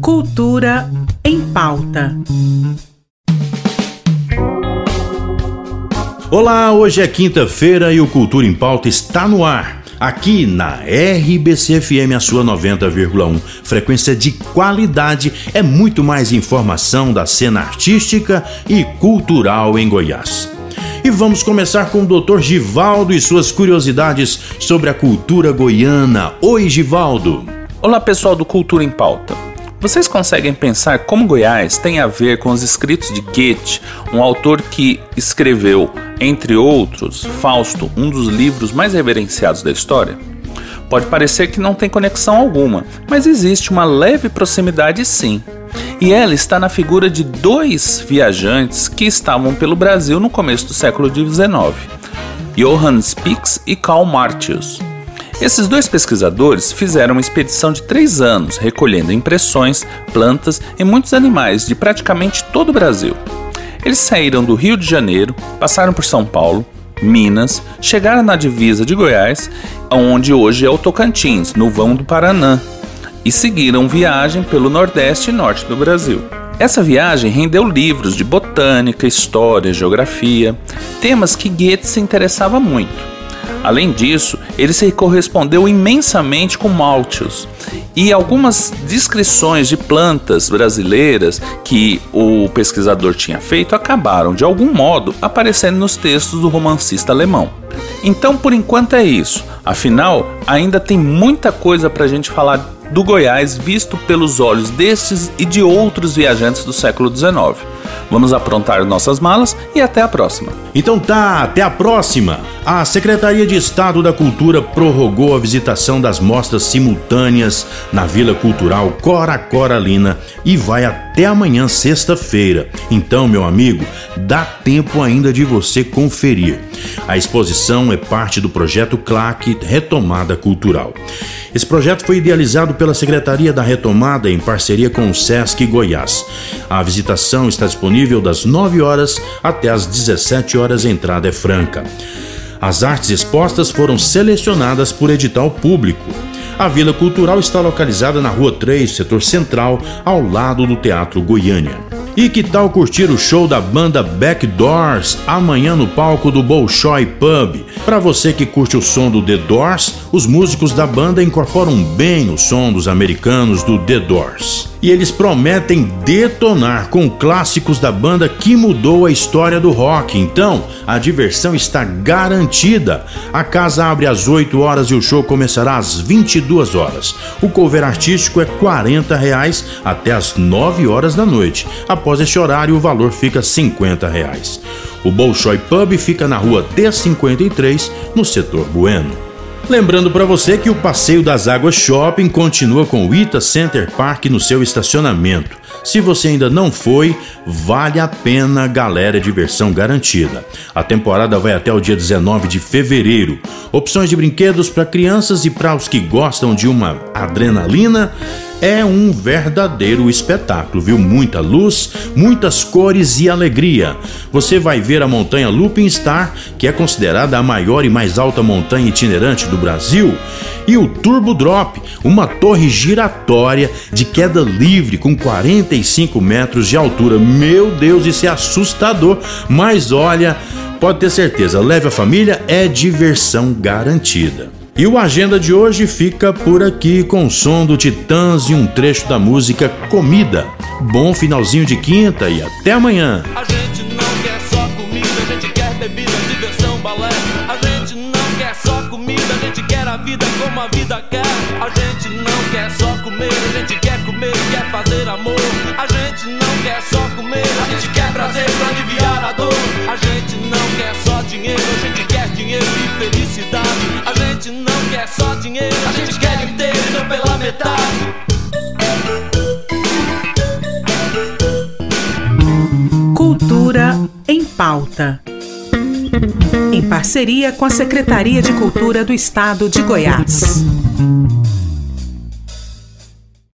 Cultura em pauta. Olá, hoje é quinta-feira e o Cultura em Pauta está no ar. Aqui na RBC-FM, a sua 90,1. Frequência de qualidade é muito mais informação da cena artística e cultural em Goiás. E vamos começar com o Dr. Givaldo e suas curiosidades sobre a cultura goiana. Oi, Givaldo. Olá, pessoal do Cultura em Pauta. Vocês conseguem pensar como Goiás tem a ver com os escritos de Goethe, um autor que escreveu, entre outros, Fausto, um dos livros mais reverenciados da história? Pode parecer que não tem conexão alguma, mas existe uma leve proximidade sim. E ela está na figura de dois viajantes que estavam pelo Brasil no começo do século XIX, Johann Spix e Karl Martius. Esses dois pesquisadores fizeram uma expedição de três anos, recolhendo impressões, plantas e muitos animais de praticamente todo o Brasil. Eles saíram do Rio de Janeiro, passaram por São Paulo, Minas, chegaram na divisa de Goiás, onde hoje é o Tocantins, no vão do Paraná, e seguiram viagem pelo Nordeste e Norte do Brasil. Essa viagem rendeu livros de botânica, história, geografia, temas que Goethe se interessava muito. Além disso, ele se correspondeu imensamente com Malthus e algumas descrições de plantas brasileiras que o pesquisador tinha feito acabaram, de algum modo, aparecendo nos textos do romancista alemão. Então, por enquanto é isso. Afinal, ainda tem muita coisa para a gente falar do Goiás visto pelos olhos destes e de outros viajantes do século XIX. Vamos aprontar nossas malas e até a próxima. Então tá, até a próxima. A Secretaria de Estado da Cultura prorrogou a visitação das mostras simultâneas na Vila Cultural Cora Coralina e vai até amanhã, sexta-feira. Então, meu amigo, dá tempo ainda de você conferir. A exposição é parte do projeto CLAC Retomada Cultural. Esse projeto foi idealizado pela Secretaria da Retomada em parceria com o SESC Goiás. A visitação está disponível das 9 horas até as 17 horas, a entrada é franca. As artes expostas foram selecionadas por edital público. A Vila Cultural está localizada na Rua 3, setor central, ao lado do Teatro Goiânia. E que tal curtir o show da banda Backdoors amanhã no palco do Bolshoi Pub? Para você que curte o som do The Doors, os músicos da banda incorporam bem o som dos americanos do The Doors e eles prometem detonar com clássicos da banda que mudou a história do rock. Então, a diversão está garantida. A casa abre às 8 horas e o show começará às 22 horas. O cover artístico é 40 reais até às 9 horas da noite. Após este horário, o valor fica 50 reais. O Bolshoi Pub fica na rua D53, no setor Bueno. Lembrando para você que o Passeio das Águas Shopping continua com o Ita Center Park no seu estacionamento. Se você ainda não foi, vale a pena, galera, diversão garantida. A temporada vai até o dia 19 de fevereiro. Opções de brinquedos para crianças e para os que gostam de uma adrenalina é um verdadeiro espetáculo, viu? Muita luz, muitas cores e alegria. Você vai ver a montanha Lupin Star, que é considerada a maior e mais alta montanha itinerante do Brasil, e o Turbo Drop, uma torre giratória de queda livre com 45 metros de altura. Meu Deus, isso é assustador, mas olha, pode ter certeza, leve a família, é diversão garantida. E o Agenda de hoje fica por aqui com o som do Titãs e um trecho da música Comida. Bom finalzinho de quinta e até amanhã. A gente não quer só comida, a gente quer bebida, diversão, balé. A gente não quer só comida, a gente quer a vida como a vida quer. A gente não quer só comer, a gente quer comer, quer fazer amor. A gente não quer só comer, a gente quer prazer pra dinheiro, a gente quer inteiro não pela metade. Cultura em pauta. Em parceria com a Secretaria de Cultura do Estado de Goiás.